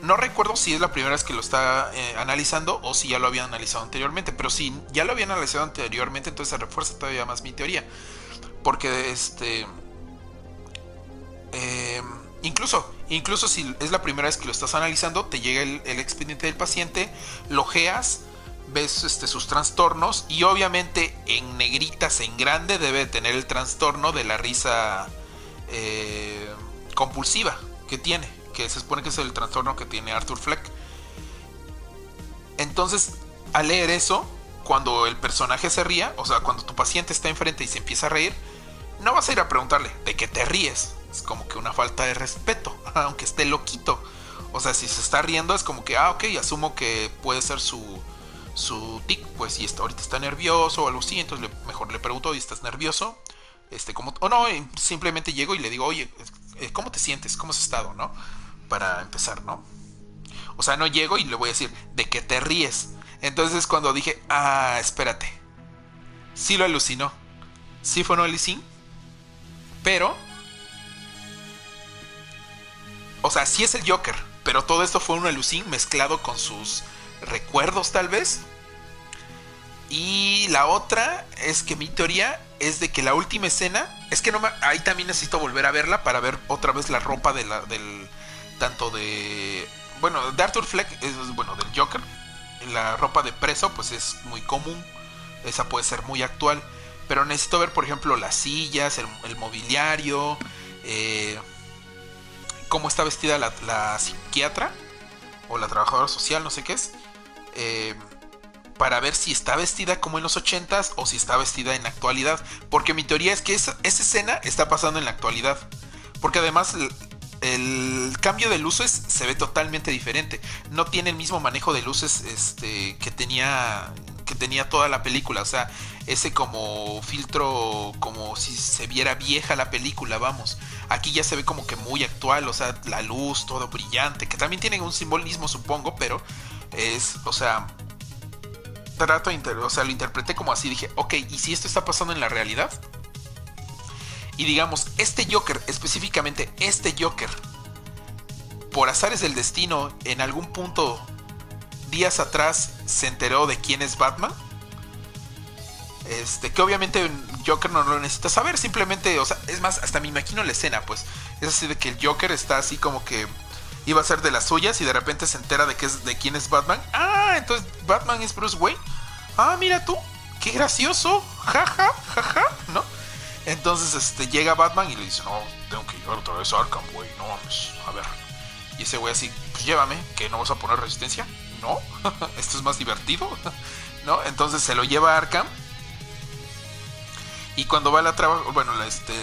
no recuerdo si es la primera vez que lo está eh, analizando o si ya lo había analizado anteriormente. Pero si ya lo habían analizado anteriormente, entonces se refuerza todavía más mi teoría. Porque este. Em, incluso, incluso si es la primera vez que lo estás analizando, te llega el, expediente del paciente, lo ves este, sus trastornos y obviamente en negritas, en grande, debe tener el trastorno de la risa eh, compulsiva que tiene, que se supone que es el trastorno que tiene Arthur Fleck. Entonces, al leer eso, cuando el personaje se ría, o sea, cuando tu paciente está enfrente y se empieza a reír, no vas a ir a preguntarle de qué te ríes. Es como que una falta de respeto, aunque esté loquito. O sea, si se está riendo es como que, ah, ok, asumo que puede ser su, su tic, pues si está, ahorita está nervioso o algo así, entonces mejor le pregunto, ¿y estás nervioso? Este, como, o no, simplemente llego y le digo, oye, eh, ¿cómo te sientes? ¿Cómo has estado? ¿No? Para empezar, ¿no? O sea, no llego y le voy a decir, ¿de qué te ríes? Entonces cuando dije, ah, espérate. Sí lo alucinó. Sí fue un alucin. Pero... O sea, sí es el Joker. Pero todo esto fue un alucin mezclado con sus recuerdos tal vez. Y la otra es que mi teoría es de que la última escena, es que no me, ahí también necesito volver a verla para ver otra vez la ropa de la, del tanto de bueno, de Arthur Fleck es bueno, del Joker. La ropa de preso pues es muy común, esa puede ser muy actual, pero necesito ver por ejemplo las sillas, el, mobiliario, eh, cómo está vestida la, psiquiatra o la trabajadora social, no sé qué es. Eh, para ver si está vestida como en los 80s o si está vestida en la actualidad. Porque mi teoría es que esa, escena está pasando en la actualidad. Porque además el, cambio de luces se ve totalmente diferente. No tiene el mismo manejo de luces este, que tenía que tenía toda la película. O sea, ese como filtro, como si se viera vieja la película, vamos. Aquí ya se ve como que muy actual, o sea, la luz, todo brillante, que también tiene un simbolismo, supongo, pero es, o sea, trato, o sea, lo interpreté como así, dije, ok, ¿y si esto está pasando en la realidad? Y digamos, este Joker, específicamente este Joker, por azares del destino, en algún punto, días atrás, se enteró de quién es Batman. Este, que obviamente Joker no lo necesita saber, simplemente, o sea, es más, hasta me imagino la escena, pues. Es así de que el Joker está así como que iba a ser de las suyas y de repente se entera de que es de quién es Batman. Ah, entonces Batman es Bruce Wayne. Ah, mira tú, qué gracioso. Jaja, jaja, ¿no? Entonces este llega Batman y le dice, "No, tengo que llegar otra vez a Arkham, güey. No mames, a ver." Y ese güey así, "Pues llévame, que no vas a poner resistencia." No, esto es más divertido, ¿no? Entonces se lo lleva a Arkham. Y cuando va la trabajo, bueno, la, este,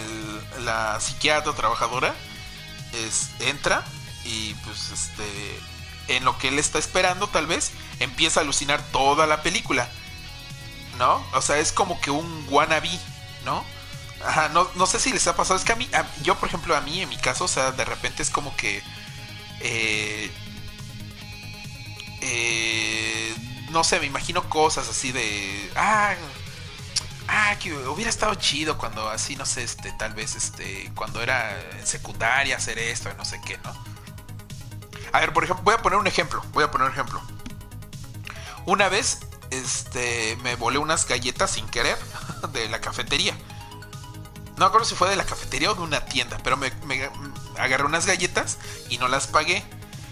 la psiquiatra trabajadora es, entra y pues este en lo que él está esperando tal vez empieza a alucinar toda la película no o sea es como que un wannabe no Ajá, no, no sé si les ha pasado es que a mí yo por ejemplo a mí en mi caso o sea de repente es como que eh, eh, no sé me imagino cosas así de ah ah, que hubiera estado chido cuando así, no sé, este, tal vez, este, cuando era en secundaria hacer esto, no sé qué, ¿no? A ver, por ejemplo, voy a poner un ejemplo. Voy a poner un ejemplo. Una vez, este, me volé unas galletas sin querer de la cafetería. No acuerdo si fue de la cafetería o de una tienda, pero me, agarré unas galletas y no las pagué.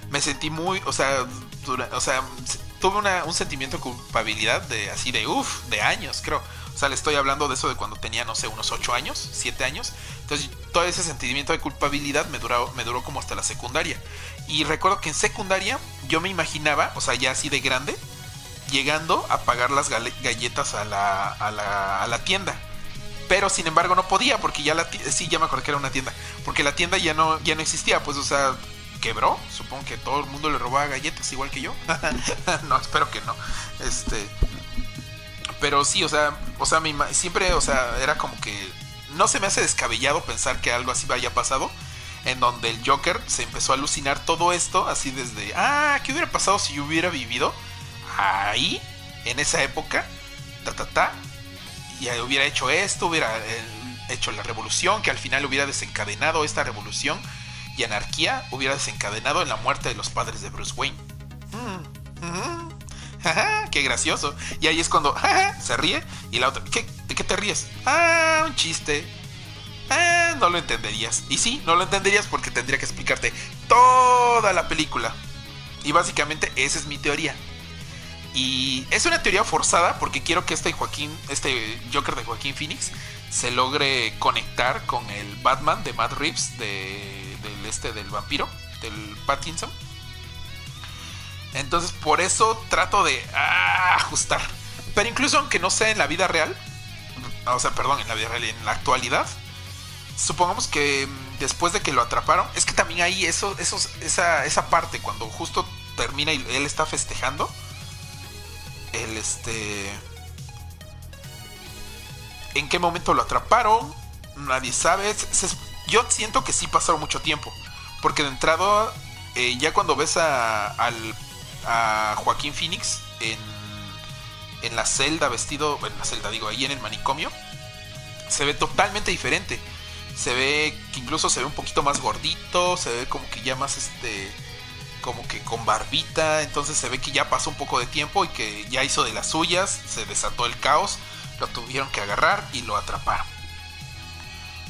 Me sentí muy, o sea, o sea, tuve un sentimiento de culpabilidad de así de uff, de años, creo. O sea, le estoy hablando de eso de cuando tenía, no sé, unos 8 años, 7 años. Entonces, todo ese sentimiento de culpabilidad me duró, me duró como hasta la secundaria. Y recuerdo que en secundaria yo me imaginaba, o sea, ya así de grande, llegando a pagar las galletas a la, a la, a la tienda. Pero sin embargo no podía porque ya la sí ya me acordé que era una tienda, porque la tienda ya no ya no existía, pues o sea, quebró. Supongo que todo el mundo le robaba galletas igual que yo. no, espero que no. Este pero sí, o sea, o sea, siempre, o sea, era como que no se me hace descabellado pensar que algo así haya pasado en donde el Joker se empezó a alucinar todo esto, así desde, ah, ¿qué hubiera pasado si yo hubiera vivido ahí, en esa época? Ta, ta, ta, y hubiera hecho esto, hubiera eh, hecho la revolución, que al final hubiera desencadenado esta revolución y anarquía, hubiera desencadenado en la muerte de los padres de Bruce Wayne. Mm, qué gracioso. Y ahí es cuando se ríe y la otra, ¿qué, ¿de qué te ríes? Ah, un chiste eh, no lo entenderías. Y sí, no lo entenderías porque tendría que explicarte toda la película. Y básicamente esa es mi teoría. Y es una teoría forzada porque quiero que este Joaquín, este Joker de Joaquín Phoenix, se logre conectar con el Batman de Matt Reeves de, del este del vampiro, del Pattinson. Entonces por eso trato de ah, ajustar. Pero incluso aunque no sea en la vida real, o sea, perdón, en la vida real, en la actualidad, supongamos que mm, después de que lo atraparon, es que también hay eso, esa, esa parte, cuando justo termina y él está festejando, el este... ¿En qué momento lo atraparon? Nadie sabe. yo siento que sí pasaron mucho tiempo. Porque de entrada, eh, ya cuando ves a, a Joaquín Phoenix en, en la celda vestido, en la celda digo, ahí en el manicomio, se ve totalmente diferente se ve que incluso se ve un poquito más gordito, se ve como que ya más este como que con barbita, entonces se ve que ya pasó un poco de tiempo y que ya hizo de las suyas, se desató el caos, lo tuvieron que agarrar y lo atraparon.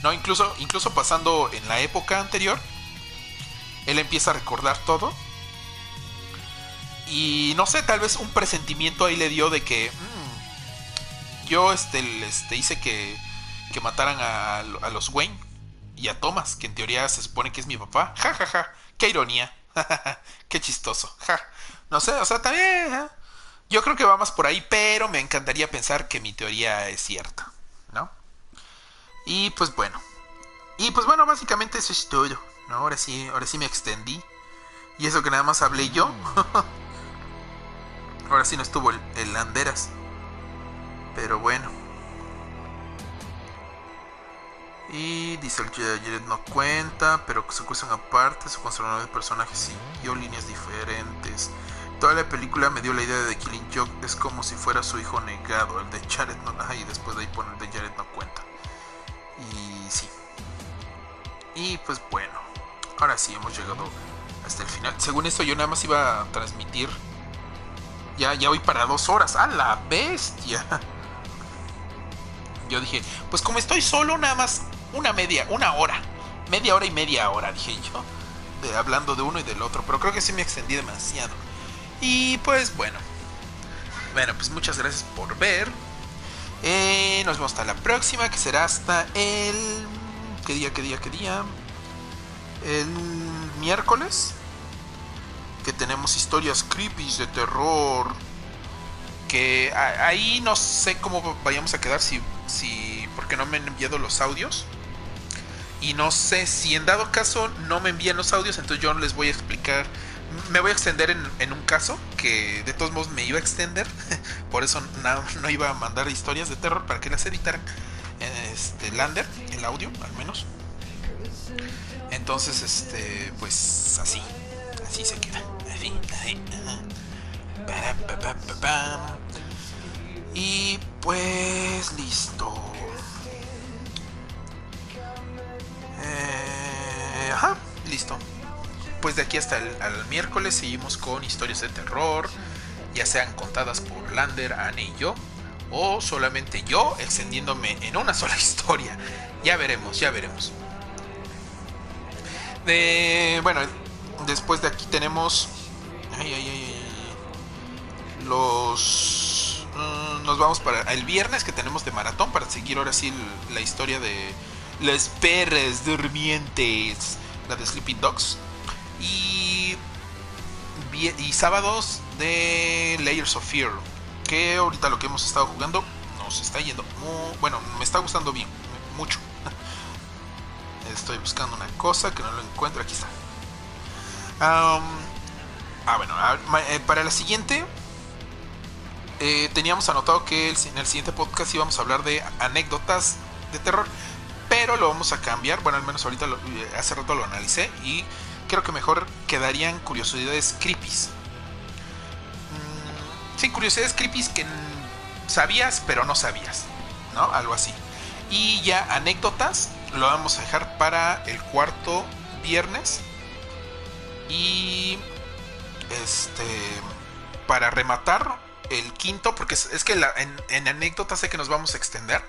No, incluso incluso pasando en la época anterior, él empieza a recordar todo. Y no sé, tal vez un presentimiento ahí le dio de que mm, yo este, este hice que que mataran a, los Wayne y a Thomas, que en teoría se supone que es mi papá. Ja, ja, ja. Qué ironía. Qué chistoso. Ja. No sé, o sea, también. ¿eh? Yo creo que va más por ahí, pero me encantaría pensar que mi teoría es cierta, ¿no? Y pues bueno. Y pues bueno, básicamente eso es todo. ¿no? Ahora sí, ahora sí me extendí. Y eso que nada más hablé yo. ahora sí no estuvo el, el Landeras. Pero bueno. Y dice el Jared no cuenta, pero se cuestan aparte, su construcción de personajes siguió líneas diferentes. Toda la película me dio la idea de que Killing Joke es como si fuera su hijo negado, el de Jared no y después de ahí pone el de Jared no cuenta. Y sí. Y pues bueno, ahora sí hemos llegado hasta el final. Según esto yo nada más iba a transmitir. Ya, ya voy para dos horas. ¡A la bestia! Yo dije, pues como estoy solo, nada más una media, una hora, media hora y media hora, dije yo, de, hablando de uno y del otro, pero creo que sí me extendí demasiado. Y pues bueno, bueno, pues muchas gracias por ver. Eh, nos vemos hasta la próxima, que será hasta el... ¿Qué día, qué día, qué día? El miércoles. Que tenemos historias creepy de terror. Que ahí no sé cómo vayamos a quedar si, si porque no me han enviado los audios. Y no sé si en dado caso no me envían los audios, entonces yo les voy a explicar. Me voy a extender en, un caso que de todos modos me iba a extender. Por eso no, iba a mandar historias de terror para que las editaran. Este, Lander, el audio al menos. Entonces, este, pues así. Así se queda. Y pues listo. Ajá, listo. Pues de aquí hasta el miércoles seguimos con historias de terror, ya sean contadas por Lander, Anne y yo, o solamente yo extendiéndome en una sola historia. Ya veremos, ya veremos. Bueno, después de aquí tenemos los mm, nos vamos para el viernes que tenemos de maratón para seguir ahora sí la historia de las perras durmientes, la de Sleeping Dogs. Y, y sábados de Layers of Fear, que ahorita lo que hemos estado jugando nos está yendo bueno, me está gustando bien, mucho. Estoy buscando una cosa que no lo encuentro, aquí está. ah, bueno, eh, para la siguiente eh, teníamos anotado que en el siguiente podcast íbamos a hablar de anécdotas de terror pero lo vamos a cambiar. Bueno, al menos ahorita eh, hace rato lo analicé y creo que mejor quedarían curiosidades creepies. Mm, sí, curiosidades creepies que sabías pero no sabías, ¿no? Algo así. Y ya anécdotas lo vamos a dejar para el cuarto viernes. Y este para rematar el quinto, porque es, que en anécdotas sé que nos vamos a extender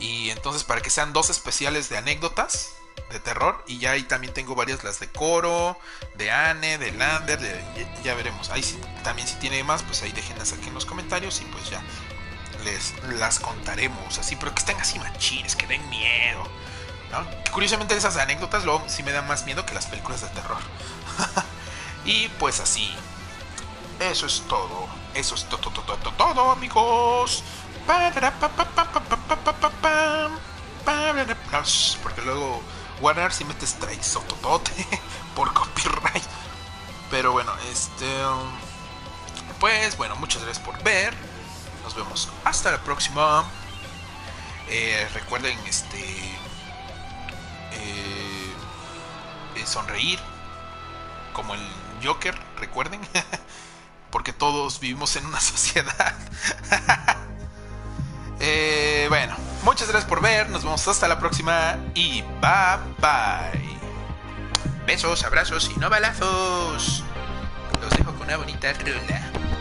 y entonces para que sean dos especiales de anécdotas de terror. Y ya ahí también tengo varias, las de Coro, de Anne, de Lander, ya, veremos. Ahí también si tiene más, pues ahí déjenlas aquí en los comentarios y pues ya les las contaremos. Así, pero que estén así machines, que den miedo. Curiosamente esas anécdotas luego sí me dan más miedo que las películas de terror. y pues así. Eso es todo. Eso es todo, todo, todo, todo, amigos. Porque luego Warner si metes traizototote por copyright. Pero bueno, este. Pues bueno, muchas gracias por ver. Nos vemos hasta la próxima. Eh, recuerden este. Eh, eh, sonreír. Como el Joker, recuerden. Porque todos vivimos en una sociedad. Bueno, muchas gracias por ver. Nos vemos hasta la próxima. Y bye bye. Besos, abrazos y no balazos. Los dejo con una bonita rula.